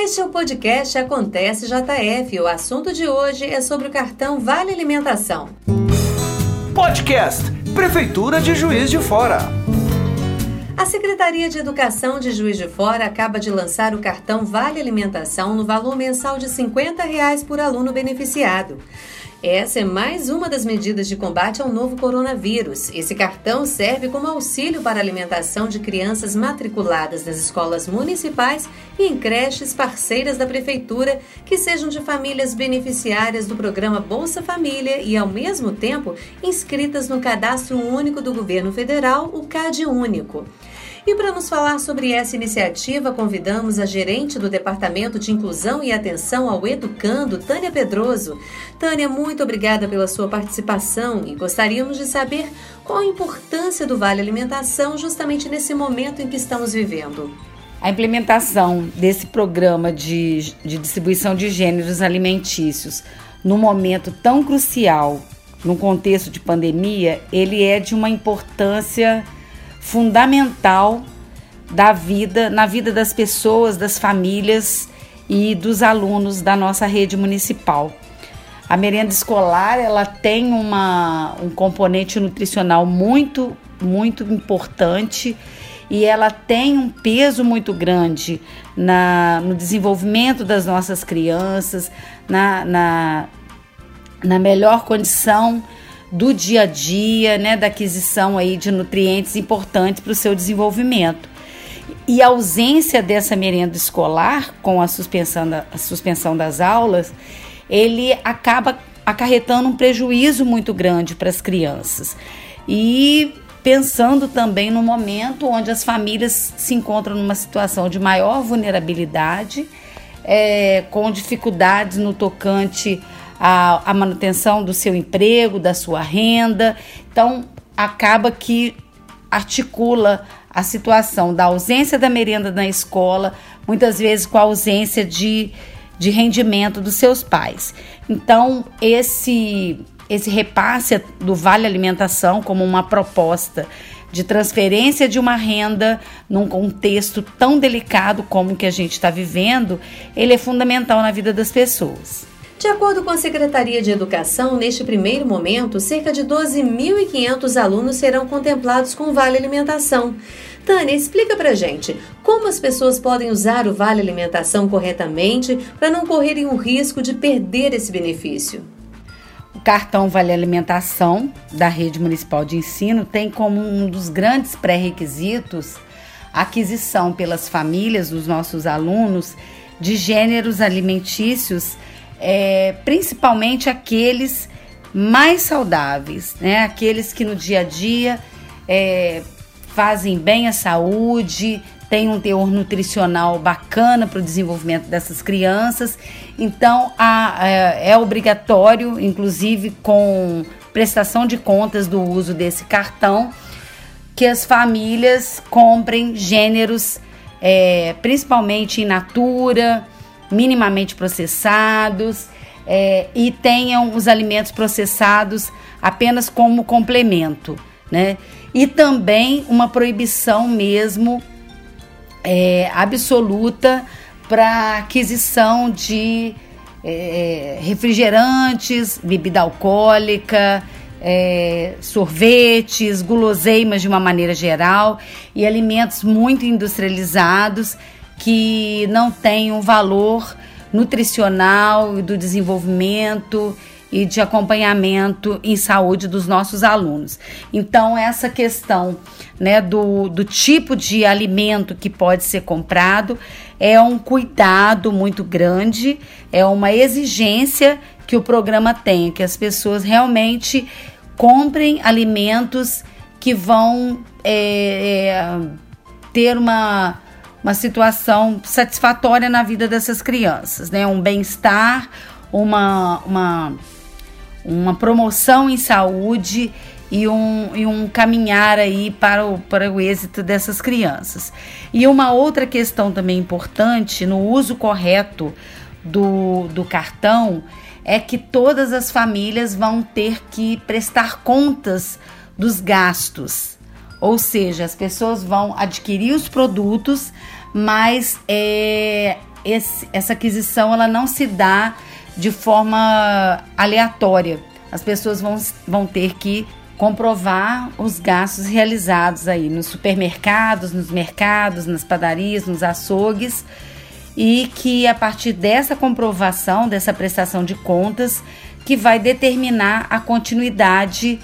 Este é o podcast Acontece JF. O assunto de hoje é sobre o cartão Vale Alimentação. Podcast Prefeitura de Juiz de Fora. A Secretaria de Educação de Juiz de Fora acaba de lançar o cartão Vale Alimentação no valor mensal de 50 reais por aluno beneficiado. Essa é mais uma das medidas de combate ao novo coronavírus. Esse cartão serve como auxílio para a alimentação de crianças matriculadas nas escolas municipais e em creches parceiras da Prefeitura que sejam de famílias beneficiárias do programa Bolsa Família e, ao mesmo tempo, inscritas no Cadastro Único do Governo Federal, o CAD Único. E para nos falar sobre essa iniciativa, convidamos a gerente do Departamento de Inclusão e Atenção ao Educando, Tânia Pedroso. Tânia, muito obrigada pela sua participação e gostaríamos de saber qual a importância do Vale Alimentação justamente nesse momento em que estamos vivendo. A implementação desse programa de, de distribuição de gêneros alimentícios num momento tão crucial, num contexto de pandemia, ele é de uma importância fundamental da vida, na vida das pessoas, das famílias e dos alunos da nossa rede municipal. A merenda escolar ela tem uma, um componente nutricional muito, muito importante e ela tem um peso muito grande na, no desenvolvimento das nossas crianças, na, na, na melhor condição do dia a dia, né, da aquisição aí de nutrientes importantes para o seu desenvolvimento. E a ausência dessa merenda escolar, com a suspensão, da, a suspensão das aulas, ele acaba acarretando um prejuízo muito grande para as crianças. E pensando também no momento onde as famílias se encontram numa situação de maior vulnerabilidade, é, com dificuldades no tocante a, a manutenção do seu emprego, da sua renda. Então, acaba que articula a situação da ausência da merenda na escola, muitas vezes com a ausência de, de rendimento dos seus pais. Então, esse, esse repasse do Vale Alimentação como uma proposta de transferência de uma renda num contexto tão delicado como o que a gente está vivendo, ele é fundamental na vida das pessoas. De acordo com a Secretaria de Educação, neste primeiro momento, cerca de 12.500 alunos serão contemplados com Vale Alimentação. Tânia, explica pra gente como as pessoas podem usar o Vale Alimentação corretamente para não correrem o risco de perder esse benefício. O cartão Vale Alimentação da Rede Municipal de Ensino tem como um dos grandes pré-requisitos a aquisição pelas famílias dos nossos alunos de gêneros alimentícios é, principalmente aqueles mais saudáveis, né? Aqueles que no dia a dia é, fazem bem à saúde, tem um teor nutricional bacana para o desenvolvimento dessas crianças. Então, a, é, é obrigatório, inclusive com prestação de contas do uso desse cartão, que as famílias comprem gêneros, é, principalmente in natura, minimamente processados é, e tenham os alimentos processados apenas como complemento, né? E também uma proibição mesmo é, absoluta para aquisição de é, refrigerantes, bebida alcoólica, é, sorvetes, guloseimas de uma maneira geral e alimentos muito industrializados que não tem um valor nutricional e do desenvolvimento e de acompanhamento em saúde dos nossos alunos. Então, essa questão né, do, do tipo de alimento que pode ser comprado é um cuidado muito grande, é uma exigência que o programa tem, que as pessoas realmente comprem alimentos que vão é, é, ter uma uma situação satisfatória na vida dessas crianças, né? Um bem-estar, uma, uma, uma promoção em saúde e um, e um caminhar aí para o, para o êxito dessas crianças. E uma outra questão também importante no uso correto do, do cartão é que todas as famílias vão ter que prestar contas dos gastos ou seja, as pessoas vão adquirir os produtos, mas é, esse, essa aquisição ela não se dá de forma aleatória. As pessoas vão, vão ter que comprovar os gastos realizados aí nos supermercados, nos mercados, nas padarias, nos açougues e que a partir dessa comprovação, dessa prestação de contas, que vai determinar a continuidade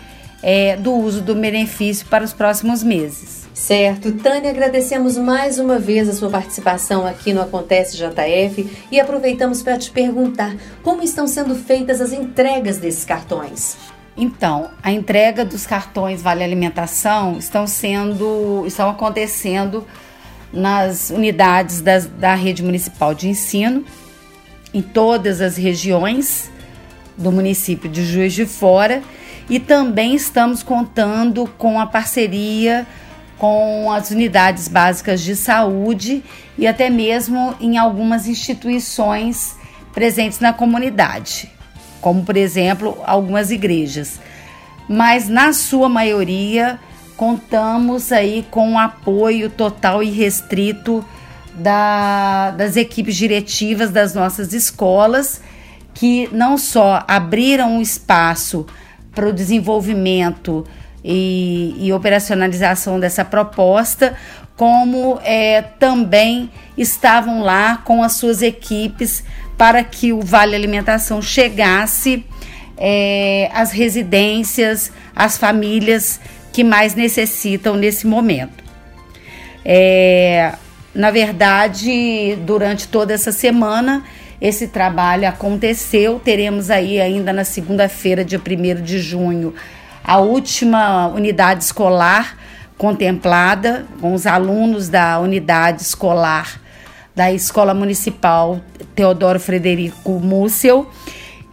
é, do uso do benefício para os próximos meses. Certo. Tânia, agradecemos mais uma vez a sua participação aqui no Acontece JF e aproveitamos para te perguntar como estão sendo feitas as entregas desses cartões. Então, a entrega dos cartões Vale Alimentação estão sendo, estão acontecendo nas unidades das, da rede municipal de ensino, em todas as regiões do município de Juiz de Fora, e também estamos contando com a parceria com as unidades básicas de saúde e até mesmo em algumas instituições presentes na comunidade como por exemplo algumas igrejas. Mas na sua maioria contamos aí com o apoio total e restrito da, das equipes diretivas das nossas escolas, que não só abriram um espaço para o desenvolvimento e, e, operacionalização dessa proposta, como é, também estavam lá com as suas equipes para que o Vale Alimentação chegasse é, às residências, às famílias que mais necessitam nesse momento. É, na verdade, durante toda essa semana, esse trabalho aconteceu. Teremos aí ainda na segunda-feira, dia 1 de junho, a última unidade escolar contemplada com os alunos da unidade escolar da Escola Municipal Teodoro Frederico Mússel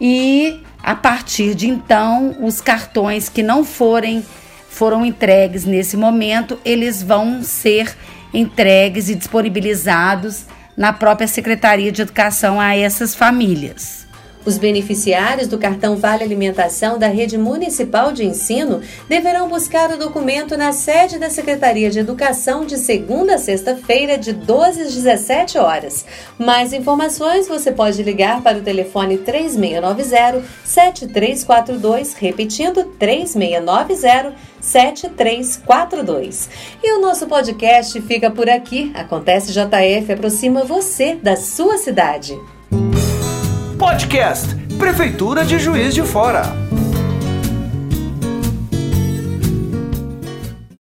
e a partir de então os cartões que não forem foram entregues nesse momento, eles vão ser entregues e disponibilizados na própria Secretaria de Educação a essas famílias. Os beneficiários do cartão Vale Alimentação da Rede Municipal de Ensino deverão buscar o documento na sede da Secretaria de Educação de segunda a sexta-feira, de 12 às 17 horas. Mais informações você pode ligar para o telefone 3690-7342, repetindo 3690-7342. E o nosso podcast fica por aqui. Acontece JF aproxima você da sua cidade. Podcast Prefeitura de Juiz de Fora.